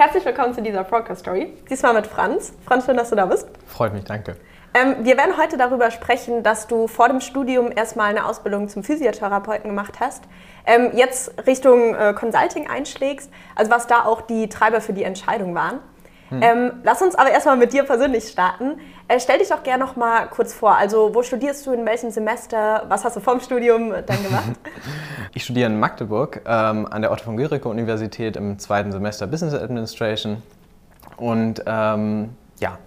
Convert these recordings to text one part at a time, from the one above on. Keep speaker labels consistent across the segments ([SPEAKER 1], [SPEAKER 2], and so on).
[SPEAKER 1] Herzlich willkommen zu dieser Broadcast Story. Diesmal mit Franz. Franz, schön, dass du da bist.
[SPEAKER 2] Freut mich, danke.
[SPEAKER 1] Ähm, wir werden heute darüber sprechen, dass du vor dem Studium erstmal eine Ausbildung zum Physiotherapeuten gemacht hast, ähm, jetzt Richtung äh, Consulting einschlägst, also was da auch die Treiber für die Entscheidung waren. Hm. Ähm, lass uns aber erstmal mit dir persönlich starten. Äh, stell dich doch gerne noch mal kurz vor. Also, wo studierst du, in welchem Semester? Was hast du vom Studium dann gemacht?
[SPEAKER 2] ich studiere in Magdeburg ähm, an der Otto von Guericke Universität im zweiten Semester Business Administration. Und ähm, ja,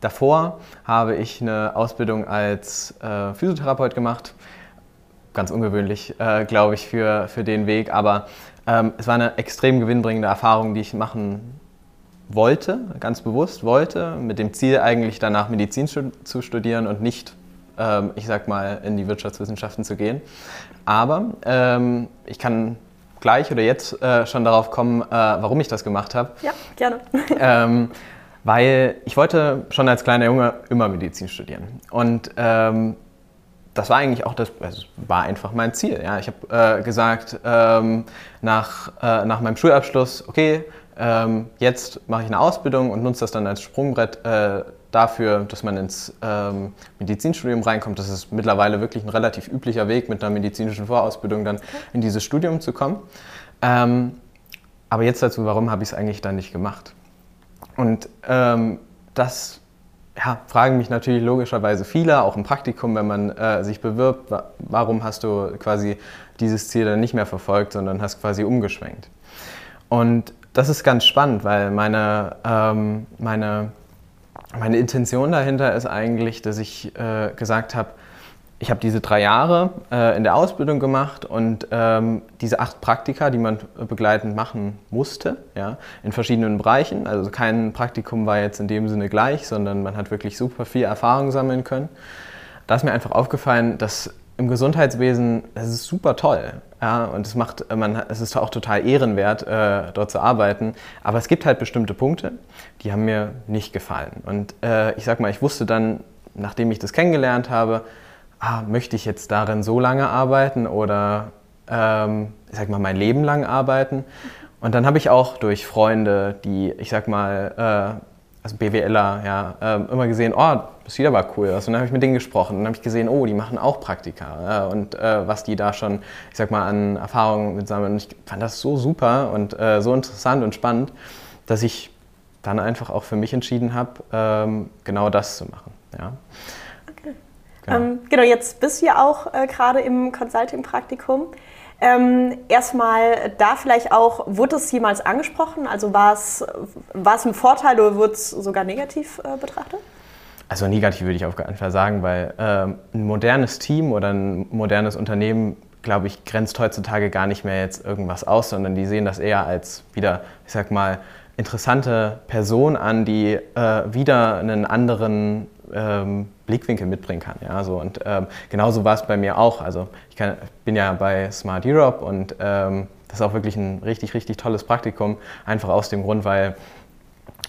[SPEAKER 2] davor habe ich eine Ausbildung als äh, Physiotherapeut gemacht. Ganz ungewöhnlich, äh, glaube ich, für, für den Weg. Aber ähm, es war eine extrem gewinnbringende Erfahrung, die ich machen wollte, ganz bewusst wollte, mit dem Ziel eigentlich danach Medizin zu studieren und nicht, ähm, ich sag mal, in die Wirtschaftswissenschaften zu gehen. Aber ähm, ich kann gleich oder jetzt äh, schon darauf kommen, äh, warum ich das gemacht habe.
[SPEAKER 1] Ja, gerne.
[SPEAKER 2] ähm, weil ich wollte schon als kleiner Junge immer Medizin studieren. Und ähm, das war eigentlich auch das, also war einfach mein Ziel. Ja. Ich habe äh, gesagt, ähm, nach, äh, nach meinem Schulabschluss, okay, ähm, jetzt mache ich eine Ausbildung und nutze das dann als Sprungbrett äh, dafür, dass man ins ähm, Medizinstudium reinkommt. Das ist mittlerweile wirklich ein relativ üblicher Weg, mit einer medizinischen Vorausbildung dann in dieses Studium zu kommen. Ähm, aber jetzt dazu, warum habe ich es eigentlich dann nicht gemacht? Und ähm, das ja, fragen mich natürlich logischerweise viele, auch im Praktikum, wenn man äh, sich bewirbt, warum hast du quasi dieses Ziel dann nicht mehr verfolgt, sondern hast quasi umgeschwenkt. Und das ist ganz spannend, weil meine, ähm, meine, meine Intention dahinter ist eigentlich, dass ich äh, gesagt habe, ich habe diese drei Jahre äh, in der Ausbildung gemacht und ähm, diese acht Praktika, die man begleitend machen musste, ja, in verschiedenen Bereichen. Also kein Praktikum war jetzt in dem Sinne gleich, sondern man hat wirklich super viel Erfahrung sammeln können. Da ist mir einfach aufgefallen, dass im Gesundheitswesen, das ist super toll. Ja, und es macht, man, es ist auch total ehrenwert, äh, dort zu arbeiten. Aber es gibt halt bestimmte Punkte, die haben mir nicht gefallen. Und äh, ich sag mal, ich wusste dann, nachdem ich das kennengelernt habe, ah, möchte ich jetzt darin so lange arbeiten oder ähm, ich sag mal mein Leben lang arbeiten. Und dann habe ich auch durch Freunde, die, ich sag mal, äh, also BWLer, ja, äh, immer gesehen, oh, das sieht aber cool aus. Und dann habe ich mit denen gesprochen und dann habe ich gesehen, oh, die machen auch Praktika äh, und äh, was die da schon, ich sag mal, an Erfahrungen mit sammeln. Und ich fand das so super und äh, so interessant und spannend, dass ich dann einfach auch für mich entschieden habe, ähm, genau das zu machen. Ja.
[SPEAKER 1] Okay. Genau. Ähm, genau, jetzt bist du ja auch äh, gerade im Consulting-Praktikum. Ähm, erstmal da vielleicht auch, wurde es jemals angesprochen? Also war es, ein Vorteil oder wurde es sogar negativ äh, betrachtet?
[SPEAKER 2] Also negativ würde ich auf keinen Fall sagen, weil ähm, ein modernes Team oder ein modernes Unternehmen, glaube ich, grenzt heutzutage gar nicht mehr jetzt irgendwas aus, sondern die sehen das eher als wieder, ich sag mal, interessante Person an, die äh, wieder einen anderen ähm, Blickwinkel mitbringen kann. Ja, so. Und ähm, genauso war es bei mir auch. Also ich kann, bin ja bei Smart Europe und ähm, das ist auch wirklich ein richtig, richtig tolles Praktikum. Einfach aus dem Grund, weil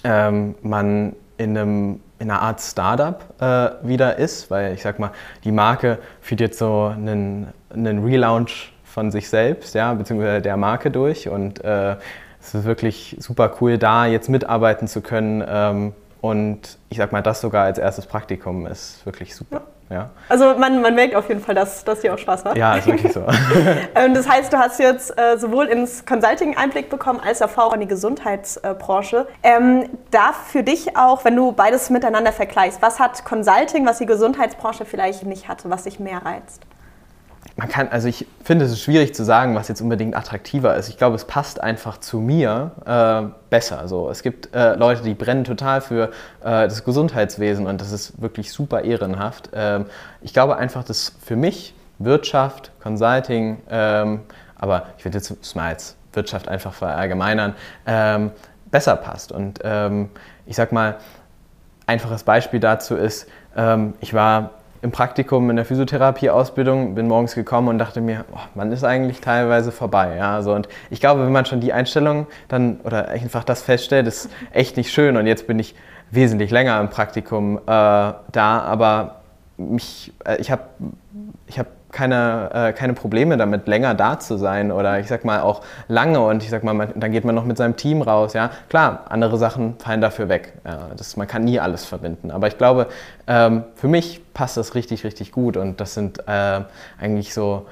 [SPEAKER 2] ähm, man in, einem, in einer Art Startup äh, wieder ist, weil ich sag mal, die Marke führt jetzt so einen, einen Relaunch von sich selbst, ja, beziehungsweise der Marke durch und äh, es ist wirklich super cool, da jetzt mitarbeiten zu können ähm, und ich sag mal, das sogar als erstes Praktikum ist wirklich super. Ja. ja.
[SPEAKER 1] Also man, man merkt auf jeden Fall, dass, dass dir auch Spaß macht.
[SPEAKER 2] Ja, ist wirklich so.
[SPEAKER 1] Ähm, das heißt, du hast jetzt äh, sowohl ins Consulting Einblick bekommen, als auch in die Gesundheitsbranche. Ähm, da für dich auch, wenn du beides miteinander vergleichst, was hat Consulting, was die Gesundheitsbranche vielleicht nicht hatte, was dich mehr reizt?
[SPEAKER 2] Man kann, also ich finde es ist schwierig zu sagen, was jetzt unbedingt attraktiver ist. Ich glaube, es passt einfach zu mir äh, besser. So, es gibt äh, Leute, die brennen total für äh, das Gesundheitswesen und das ist wirklich super ehrenhaft. Ähm, ich glaube einfach, dass für mich Wirtschaft, Consulting, ähm, aber ich würde jetzt mal als Wirtschaft einfach verallgemeinern, ähm, besser passt. Und ähm, ich sag mal, einfaches Beispiel dazu ist, ähm, ich war im Praktikum in der Physiotherapie-Ausbildung, bin morgens gekommen und dachte mir, oh, man ist eigentlich teilweise vorbei. Ja, so. Und ich glaube, wenn man schon die Einstellung dann oder einfach das feststellt, ist echt nicht schön. Und jetzt bin ich wesentlich länger im Praktikum äh, da, aber mich, äh, ich habe ich hab keine, äh, keine Probleme damit, länger da zu sein oder ich sag mal auch lange und ich sag mal, man, dann geht man noch mit seinem Team raus. Ja, klar, andere Sachen fallen dafür weg. Ja, das, man kann nie alles verbinden. Aber ich glaube, ähm, für mich passt das richtig, richtig gut und das sind äh, eigentlich so,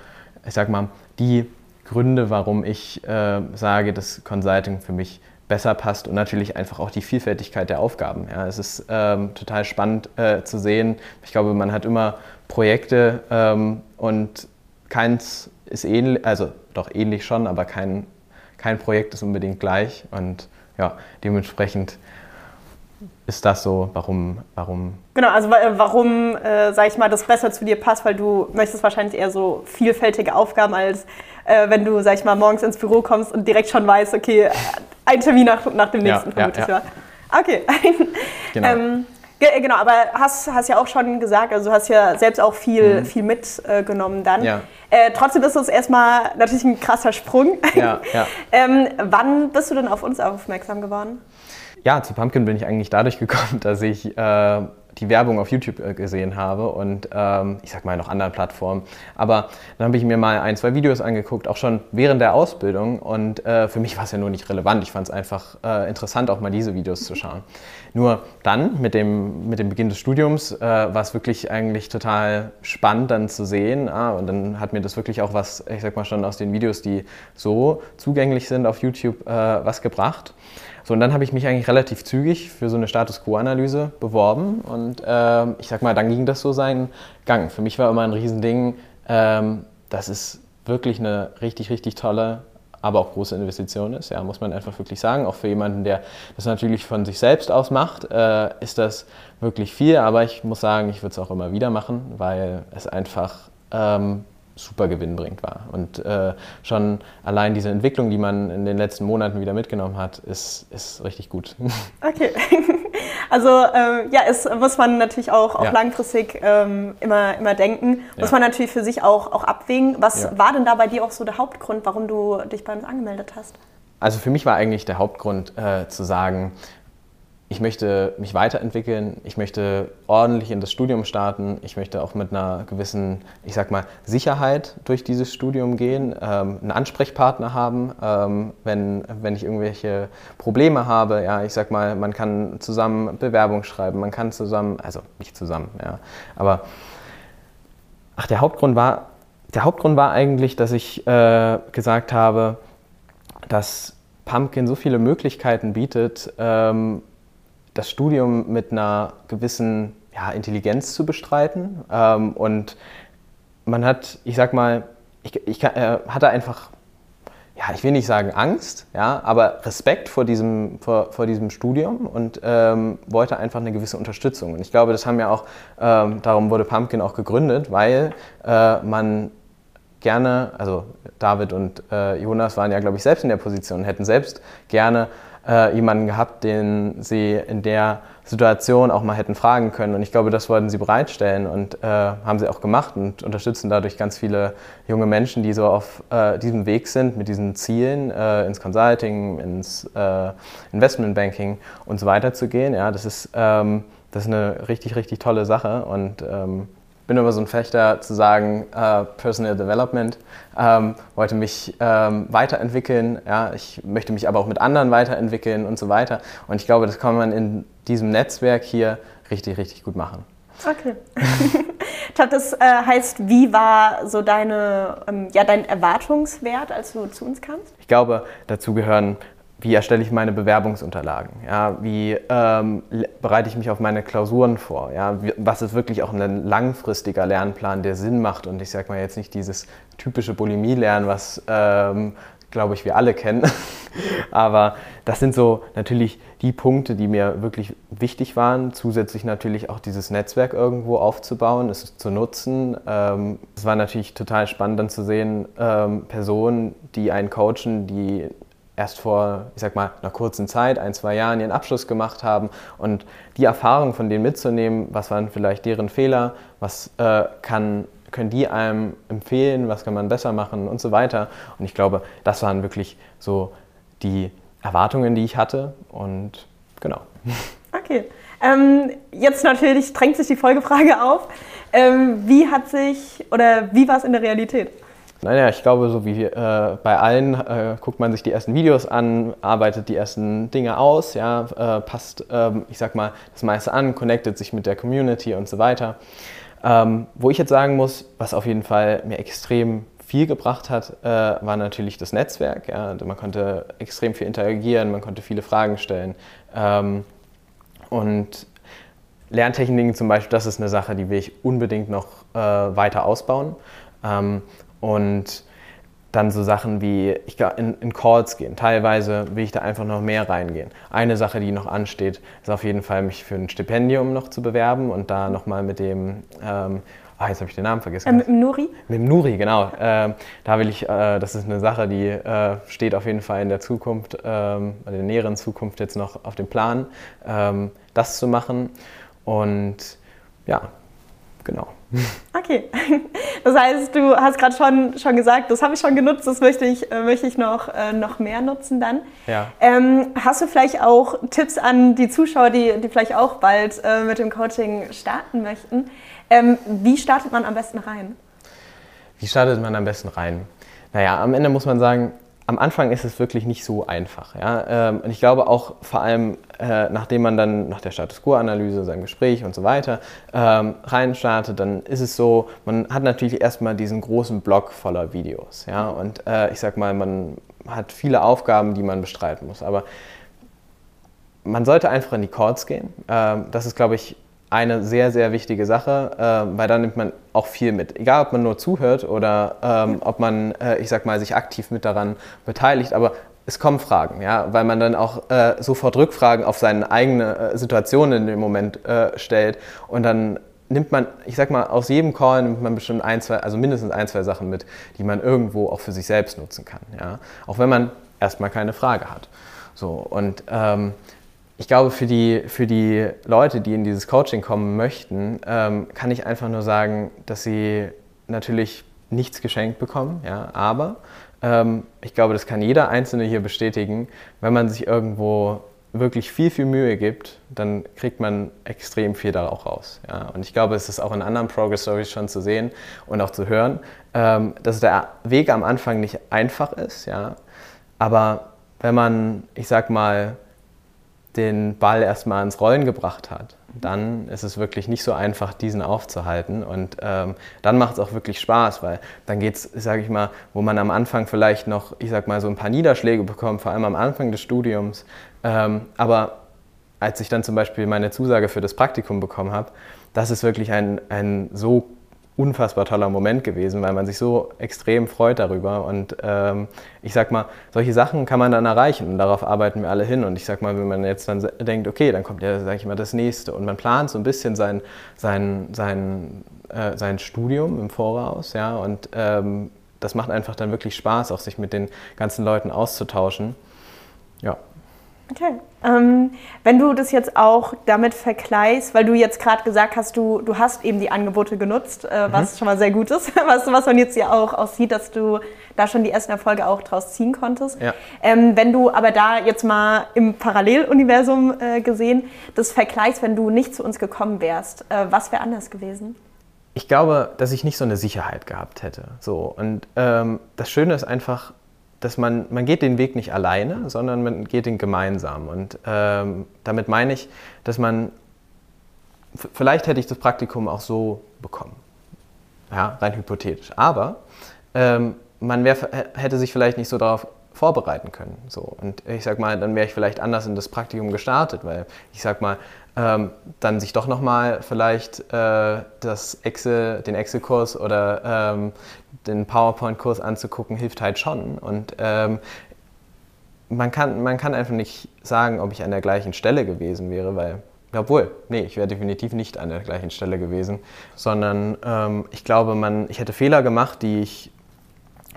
[SPEAKER 2] ich sag mal, die Gründe, warum ich äh, sage, dass Consulting für mich besser passt und natürlich einfach auch die Vielfältigkeit der Aufgaben. Ja, es ist ähm, total spannend äh, zu sehen. Ich glaube, man hat immer Projekte ähm, und keins ist ähnlich, also doch ähnlich schon, aber kein, kein Projekt ist unbedingt gleich und ja, dementsprechend ist das so, warum, warum
[SPEAKER 1] Genau, also warum, äh, sag ich mal, das besser zu dir passt, weil du möchtest wahrscheinlich eher so vielfältige Aufgaben, als äh, wenn du, sag ich mal, morgens ins Büro kommst und direkt schon weißt, okay, ein Termin nach, nach dem nächsten,
[SPEAKER 2] ja, vermutlich. Ja,
[SPEAKER 1] ja. Okay. genau. Ähm, genau, aber hast, hast ja auch schon gesagt, also du hast ja selbst auch viel, mhm. viel mitgenommen äh, dann. Ja. Äh, trotzdem ist es erstmal natürlich ein krasser Sprung. Ja, ja. ähm, wann bist du denn auf uns aufmerksam geworden?
[SPEAKER 2] Ja, zu Pumpkin bin ich eigentlich dadurch gekommen, dass ich äh, die Werbung auf YouTube äh, gesehen habe und ähm, ich sag mal noch anderen Plattformen. Aber dann habe ich mir mal ein, zwei Videos angeguckt, auch schon während der Ausbildung und äh, für mich war es ja nur nicht relevant. Ich fand es einfach äh, interessant, auch mal diese Videos zu schauen. Nur dann, mit dem, mit dem Beginn des Studiums, äh, war es wirklich eigentlich total spannend dann zu sehen. Ah, und dann hat mir das wirklich auch was, ich sag mal schon aus den Videos, die so zugänglich sind auf YouTube, äh, was gebracht. So, und dann habe ich mich eigentlich relativ zügig für so eine Status Quo-Analyse beworben und ähm, ich sag mal, dann ging das so seinen Gang. Für mich war immer ein Riesending, ähm, dass es wirklich eine richtig, richtig tolle, aber auch große Investition ist, ja, muss man einfach wirklich sagen. Auch für jemanden, der das natürlich von sich selbst aus macht, äh, ist das wirklich viel, aber ich muss sagen, ich würde es auch immer wieder machen, weil es einfach ähm, super gewinnbringend war. Und äh, schon allein diese Entwicklung, die man in den letzten Monaten wieder mitgenommen hat, ist, ist richtig gut.
[SPEAKER 1] Okay. Also äh, ja, es muss man natürlich auch, auch ja. langfristig ähm, immer, immer denken. Muss ja. man natürlich für sich auch, auch abwägen. Was ja. war denn da bei dir auch so der Hauptgrund, warum du dich bei uns angemeldet hast?
[SPEAKER 2] Also für mich war eigentlich der Hauptgrund äh, zu sagen, ich möchte mich weiterentwickeln, ich möchte ordentlich in das Studium starten, ich möchte auch mit einer gewissen, ich sag mal, Sicherheit durch dieses Studium gehen, ähm, einen Ansprechpartner haben, ähm, wenn, wenn ich irgendwelche Probleme habe. Ja, ich sag mal, man kann zusammen Bewerbung schreiben, man kann zusammen, also nicht zusammen, ja, aber ach, der Hauptgrund war, der Hauptgrund war eigentlich, dass ich äh, gesagt habe, dass Pumpkin so viele Möglichkeiten bietet, ähm, das Studium mit einer gewissen ja, Intelligenz zu bestreiten. Ähm, und man hat, ich sag mal, ich, ich äh, hatte einfach, ja, ich will nicht sagen Angst, ja, aber Respekt vor diesem, vor, vor diesem Studium und ähm, wollte einfach eine gewisse Unterstützung. Und ich glaube, das haben ja auch, ähm, darum wurde Pumpkin auch gegründet, weil äh, man gerne, also David und äh, Jonas waren ja, glaube ich, selbst in der Position, hätten selbst gerne äh, jemanden gehabt, den sie in der Situation auch mal hätten fragen können. Und ich glaube, das wollten sie bereitstellen und äh, haben sie auch gemacht und unterstützen dadurch ganz viele junge Menschen, die so auf äh, diesem Weg sind, mit diesen Zielen äh, ins Consulting, ins äh, Investmentbanking und so weiter zu gehen. Ja, das ist, ähm, das ist eine richtig, richtig tolle Sache und ähm, bin immer so ein Fechter zu sagen, äh, Personal Development, ähm, wollte mich ähm, weiterentwickeln, ja, ich möchte mich aber auch mit anderen weiterentwickeln und so weiter. Und ich glaube, das kann man in diesem Netzwerk hier richtig, richtig gut machen.
[SPEAKER 1] Okay. das äh, heißt, wie war so deine, ähm, ja, dein Erwartungswert, als du zu uns kamst?
[SPEAKER 2] Ich glaube, dazu gehören wie erstelle ich meine Bewerbungsunterlagen? Ja, wie ähm, bereite ich mich auf meine Klausuren vor? Ja, was ist wirklich auch ein langfristiger Lernplan, der Sinn macht? Und ich sage mal jetzt nicht dieses typische Bulimie-Lernen, was, ähm, glaube ich, wir alle kennen. Aber das sind so natürlich die Punkte, die mir wirklich wichtig waren. Zusätzlich natürlich auch dieses Netzwerk irgendwo aufzubauen, es zu nutzen. Ähm, es war natürlich total spannend dann zu sehen, ähm, Personen, die einen coachen, die erst vor, ich sag mal, einer kurzen Zeit, ein, zwei Jahren ihren Abschluss gemacht haben und die Erfahrung von denen mitzunehmen, was waren vielleicht deren Fehler, was äh, kann, können die einem empfehlen, was kann man besser machen und so weiter. Und ich glaube, das waren wirklich so die Erwartungen, die ich hatte und genau.
[SPEAKER 1] Okay. Ähm, jetzt natürlich drängt sich die Folgefrage auf. Ähm, wie hat sich oder wie war es in der Realität?
[SPEAKER 2] Naja, ich glaube, so wie äh, bei allen äh, guckt man sich die ersten Videos an, arbeitet die ersten Dinge aus, ja, äh, passt, ähm, ich sag mal, das meiste an, connectet sich mit der Community und so weiter. Ähm, wo ich jetzt sagen muss, was auf jeden Fall mir extrem viel gebracht hat, äh, war natürlich das Netzwerk. Ja. Man konnte extrem viel interagieren, man konnte viele Fragen stellen. Ähm, und Lerntechniken zum Beispiel, das ist eine Sache, die will ich unbedingt noch äh, weiter ausbauen. Ähm, und dann so Sachen wie ich in, in Calls gehen. Teilweise will ich da einfach noch mehr reingehen. Eine Sache, die noch ansteht, ist auf jeden Fall, mich für ein Stipendium noch zu bewerben und da nochmal mit dem, ähm, ah, jetzt habe ich den Namen vergessen.
[SPEAKER 1] Äh, mit dem Nuri?
[SPEAKER 2] Mit dem Nuri, genau. Ähm, da will ich, äh, das ist eine Sache, die äh, steht auf jeden Fall in der Zukunft, ähm, in der näheren Zukunft jetzt noch auf dem Plan, ähm, das zu machen. Und ja, genau.
[SPEAKER 1] Okay, das heißt, du hast gerade schon, schon gesagt, das habe ich schon genutzt, das möchte ich, äh, möchte ich noch, äh, noch mehr nutzen dann.
[SPEAKER 2] Ja.
[SPEAKER 1] Ähm, hast du vielleicht auch Tipps an die Zuschauer, die, die vielleicht auch bald äh, mit dem Coaching starten möchten? Ähm, wie startet man am besten rein?
[SPEAKER 2] Wie startet man am besten rein? Naja, am Ende muss man sagen, am Anfang ist es wirklich nicht so einfach. Ja? Ähm, und ich glaube auch vor allem, äh, nachdem man dann nach der Status Quo-Analyse, seinem Gespräch und so weiter ähm, reinstartet, dann ist es so, man hat natürlich erstmal diesen großen Block voller Videos. Ja? Und äh, ich sag mal, man hat viele Aufgaben, die man bestreiten muss. Aber man sollte einfach in die Chords gehen. Ähm, das ist, glaube ich, eine sehr, sehr wichtige Sache, äh, weil da nimmt man auch viel mit. Egal, ob man nur zuhört oder ähm, ob man, äh, ich sag mal, sich aktiv mit daran beteiligt, aber es kommen Fragen, ja, weil man dann auch äh, sofort Rückfragen auf seine eigene äh, Situation in dem Moment äh, stellt und dann nimmt man, ich sag mal, aus jedem Call nimmt man bestimmt ein, zwei, also mindestens ein, zwei Sachen mit, die man irgendwo auch für sich selbst nutzen kann, ja, auch wenn man erstmal keine Frage hat. So, und ähm, ich glaube, für die, für die Leute, die in dieses Coaching kommen möchten, ähm, kann ich einfach nur sagen, dass sie natürlich nichts geschenkt bekommen, ja, aber ähm, ich glaube, das kann jeder Einzelne hier bestätigen, wenn man sich irgendwo wirklich viel, viel Mühe gibt, dann kriegt man extrem viel da auch raus. Ja. Und ich glaube, es ist auch in anderen Progress Stories schon zu sehen und auch zu hören, ähm, dass der Weg am Anfang nicht einfach ist, ja. Aber wenn man, ich sag mal, den Ball erstmal ins Rollen gebracht hat, dann ist es wirklich nicht so einfach, diesen aufzuhalten. Und ähm, dann macht es auch wirklich Spaß, weil dann geht es, sage ich mal, wo man am Anfang vielleicht noch, ich sag mal, so ein paar Niederschläge bekommt, vor allem am Anfang des Studiums. Ähm, aber als ich dann zum Beispiel meine Zusage für das Praktikum bekommen habe, das ist wirklich ein, ein so unfassbar toller Moment gewesen, weil man sich so extrem freut darüber. Und ähm, ich sag mal, solche Sachen kann man dann erreichen und darauf arbeiten wir alle hin. Und ich sag mal, wenn man jetzt dann denkt, okay, dann kommt ja, sag ich mal, das nächste und man plant so ein bisschen sein, sein, sein, äh, sein Studium im Voraus, ja, und ähm, das macht einfach dann wirklich Spaß, auch sich mit den ganzen Leuten auszutauschen. Ja.
[SPEAKER 1] Okay. Ähm, wenn du das jetzt auch damit vergleichst, weil du jetzt gerade gesagt hast, du, du hast eben die Angebote genutzt, äh, was mhm. schon mal sehr gut ist, was, was man jetzt ja auch aussieht, dass du da schon die ersten Erfolge auch draus ziehen konntest.
[SPEAKER 2] Ja.
[SPEAKER 1] Ähm, wenn du aber da jetzt mal im Paralleluniversum äh, gesehen das vergleichst, wenn du nicht zu uns gekommen wärst, äh, was wäre anders gewesen?
[SPEAKER 2] Ich glaube, dass ich nicht so eine Sicherheit gehabt hätte. So. Und ähm, das Schöne ist einfach, dass man, man geht den Weg nicht alleine, sondern man geht den gemeinsam. Und ähm, damit meine ich, dass man, vielleicht hätte ich das Praktikum auch so bekommen, ja, rein hypothetisch. Aber ähm, man wär, hätte sich vielleicht nicht so darauf vorbereiten können. So. Und ich sag mal, dann wäre ich vielleicht anders in das Praktikum gestartet, weil ich sag mal, ähm, dann sich doch nochmal vielleicht äh, das Excel, den Excel-Kurs oder ähm, den PowerPoint-Kurs anzugucken, hilft halt schon. Und ähm, man, kann, man kann einfach nicht sagen, ob ich an der gleichen Stelle gewesen wäre, weil, obwohl, nee, ich wäre definitiv nicht an der gleichen Stelle gewesen, sondern ähm, ich glaube, man, ich hätte Fehler gemacht, die ich,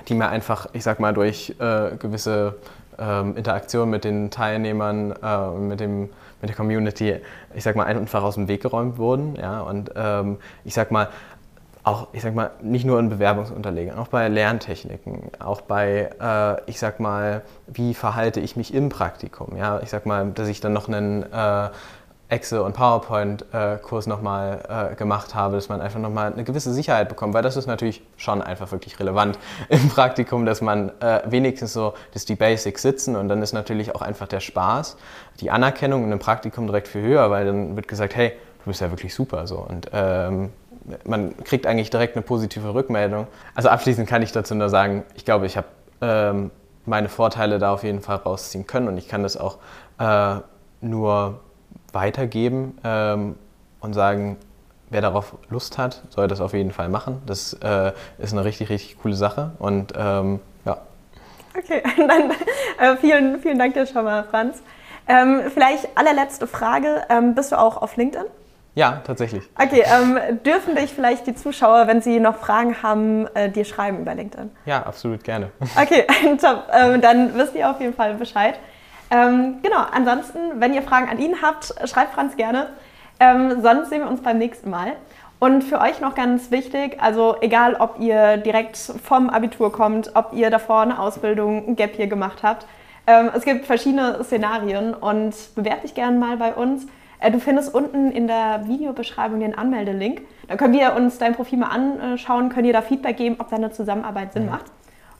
[SPEAKER 2] die mir einfach, ich sag mal, durch äh, gewisse ähm, Interaktion mit den Teilnehmern, äh, mit dem mit der Community, ich sag mal, einfach aus dem Weg geräumt wurden. Ja? Und ähm, ich sag mal, auch, ich sag mal, nicht nur in Bewerbungsunterlegen, auch bei Lerntechniken, auch bei, äh, ich sag mal, wie verhalte ich mich im Praktikum, ja, ich sag mal, dass ich dann noch einen, äh, Excel- und PowerPoint-Kurs nochmal äh, gemacht habe, dass man einfach nochmal eine gewisse Sicherheit bekommt, weil das ist natürlich schon einfach wirklich relevant im Praktikum, dass man äh, wenigstens so, dass die Basics sitzen und dann ist natürlich auch einfach der Spaß, die Anerkennung in einem Praktikum direkt viel höher, weil dann wird gesagt, hey, du bist ja wirklich super so und ähm, man kriegt eigentlich direkt eine positive Rückmeldung. Also abschließend kann ich dazu nur sagen, ich glaube, ich habe ähm, meine Vorteile da auf jeden Fall rausziehen können und ich kann das auch äh, nur weitergeben ähm, und sagen, wer darauf Lust hat, soll das auf jeden Fall machen. Das äh, ist eine richtig, richtig coole Sache und ähm, ja.
[SPEAKER 1] Okay, dann äh, vielen, vielen Dank dir schon mal, Franz. Ähm, vielleicht allerletzte Frage, ähm, bist du auch auf LinkedIn?
[SPEAKER 2] Ja, tatsächlich.
[SPEAKER 1] Okay, ähm, dürfen dich vielleicht die Zuschauer, wenn sie noch Fragen haben, äh, dir schreiben über LinkedIn?
[SPEAKER 2] Ja, absolut gerne.
[SPEAKER 1] Okay, top. Ähm, dann wisst ihr auf jeden Fall Bescheid. Ähm, genau, ansonsten, wenn ihr Fragen an ihn habt, schreibt Franz gerne. Ähm, sonst sehen wir uns beim nächsten Mal. Und für euch noch ganz wichtig, also egal, ob ihr direkt vom Abitur kommt, ob ihr davor eine Ausbildung, ein Gap hier gemacht habt, ähm, es gibt verschiedene Szenarien und bewerbt dich gerne mal bei uns. Äh, du findest unten in der Videobeschreibung den Anmeldelink. Da können wir uns dein Profil mal anschauen, können dir da Feedback geben, ob deine Zusammenarbeit Sinn macht.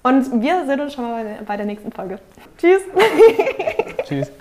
[SPEAKER 1] Und wir sehen uns schon mal bei der nächsten Folge. Tschüss. Tschüss.